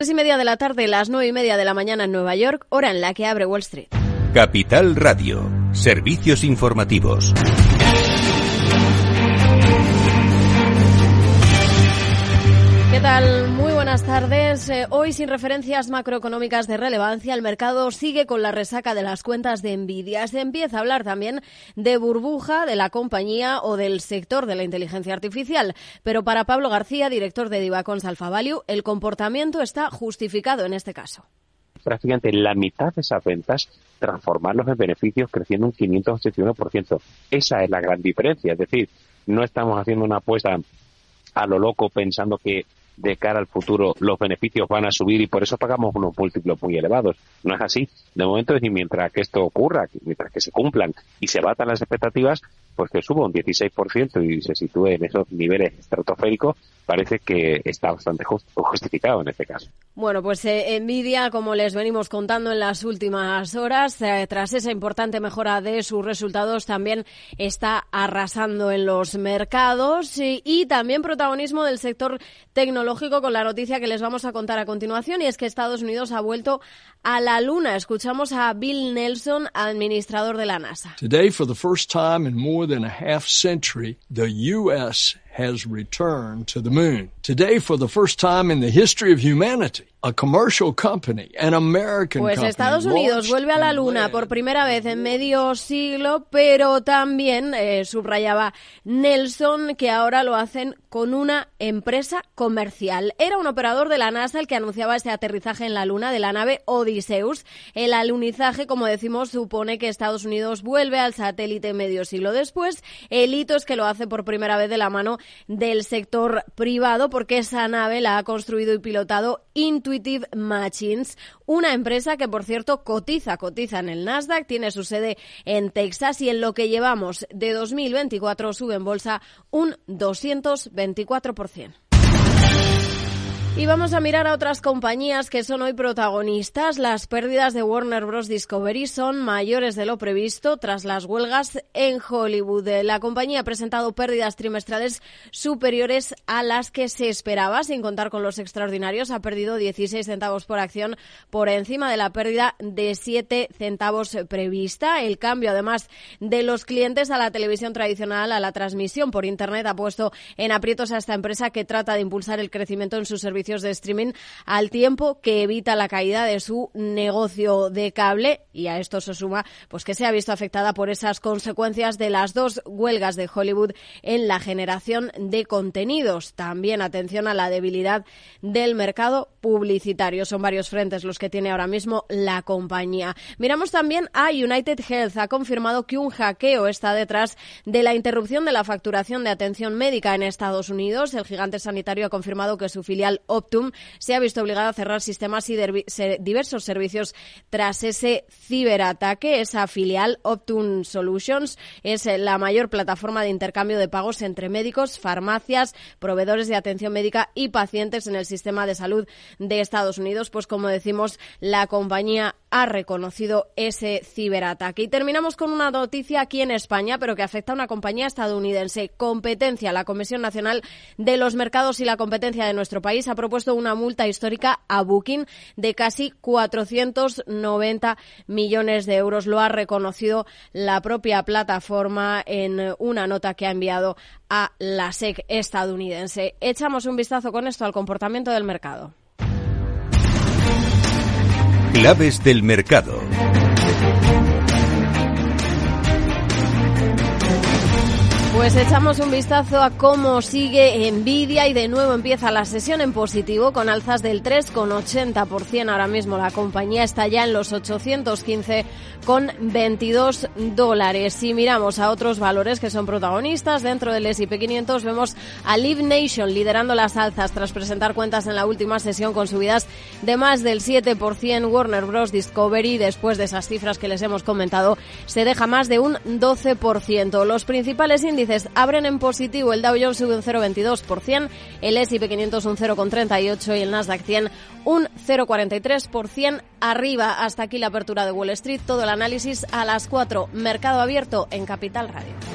Tres y media de la tarde, las nueve y media de la mañana en Nueva York, hora en la que abre Wall Street. Capital Radio, servicios informativos. ¿Qué tal? Muy buenas tardes. Eh, hoy, sin referencias macroeconómicas de relevancia, el mercado sigue con la resaca de las cuentas de Nvidia. Se empieza a hablar también de burbuja de la compañía o del sector de la inteligencia artificial. Pero para Pablo García, director de Divacons Alpha Value, el comportamiento está justificado en este caso. Prácticamente la mitad de esas ventas transformarlos en beneficios creciendo un 581%. Esa es la gran diferencia. Es decir, no estamos haciendo una apuesta a lo loco pensando que de cara al futuro los beneficios van a subir y por eso pagamos unos múltiplos muy elevados. No es así. De momento, es mientras que esto ocurra, mientras que se cumplan y se batan las expectativas, pues que suba un 16% y se sitúe en esos niveles estratosféricos, parece que está bastante justificado en este caso. Bueno, pues eh, Nvidia, como les venimos contando en las últimas horas, eh, tras esa importante mejora de sus resultados, también está arrasando en los mercados y, y también protagonismo del sector tecnológico con la noticia que les vamos a contar a continuación y es que Estados Unidos ha vuelto a la luna. Escuchamos a Bill Nelson, administrador de la NASA. Today, for the first time in more than a half century, the U.S. has returned to the moon. Today, for the first time in the history of humanity, a commercial company, an American pues Estados Unidos vuelve a la Luna por primera vez en medio siglo, pero también eh, subrayaba Nelson que ahora lo hacen con una empresa comercial. Era un operador de la NASA el que anunciaba este aterrizaje en la Luna de la nave Odysseus. El alunizaje, como decimos, supone que Estados Unidos vuelve al satélite medio siglo después. El hito es que lo hace por primera vez de la mano del sector privado porque esa nave la ha construido y pilotado Intuitive una empresa que por cierto cotiza, cotiza en el Nasdaq, tiene su sede en Texas y en lo que llevamos de 2024 sube en bolsa un 224%. Y vamos a mirar a otras compañías que son hoy protagonistas. Las pérdidas de Warner Bros. Discovery son mayores de lo previsto tras las huelgas en Hollywood. La compañía ha presentado pérdidas trimestrales superiores a las que se esperaba, sin contar con los extraordinarios. Ha perdido 16 centavos por acción por encima de la pérdida de 7 centavos prevista. El cambio, además de los clientes a la televisión tradicional, a la transmisión por Internet, ha puesto en aprietos a esta empresa que trata de impulsar el crecimiento en sus servicios de streaming al tiempo que evita la caída de su negocio de cable y a esto se suma pues que se ha visto afectada por esas consecuencias de las dos huelgas de Hollywood en la generación de contenidos. También atención a la debilidad del mercado publicitario. Son varios frentes los que tiene ahora mismo la compañía. Miramos también a United Health. Ha confirmado que un hackeo está detrás de la interrupción de la facturación de atención médica en Estados Unidos. El gigante sanitario ha confirmado que su filial Optum se ha visto obligado a cerrar sistemas y diversos servicios tras ese ciberataque. Esa filial Optum Solutions es la mayor plataforma de intercambio de pagos entre médicos, farmacias, proveedores de atención médica y pacientes en el sistema de salud de Estados Unidos. Pues como decimos, la compañía ha reconocido ese ciberataque. Y terminamos con una noticia aquí en España, pero que afecta a una compañía estadounidense. Competencia. La Comisión Nacional de los Mercados y la Competencia de nuestro país ha propuesto una multa histórica a Booking de casi 490 millones de euros. Lo ha reconocido la propia plataforma en una nota que ha enviado a la SEC estadounidense. Echamos un vistazo con esto al comportamiento del mercado. Claves del mercado. Pues echamos un vistazo a cómo sigue Nvidia y de nuevo empieza la sesión en positivo con alzas del 3,80%. Ahora mismo la compañía está ya en los 815 con 22 dólares. Si miramos a otros valores que son protagonistas dentro del S&P 500 vemos a Live Nation liderando las alzas tras presentar cuentas en la última sesión con subidas de más del 7%. Warner Bros. Discovery después de esas cifras que les hemos comentado se deja más de un 12%. Los principales abren en positivo. El Dow Jones sube un 0,22%, el S&P 500 un 0,38% y el Nasdaq 100 un 0,43% arriba. Hasta aquí la apertura de Wall Street. Todo el análisis a las 4. Mercado abierto en Capital Radio.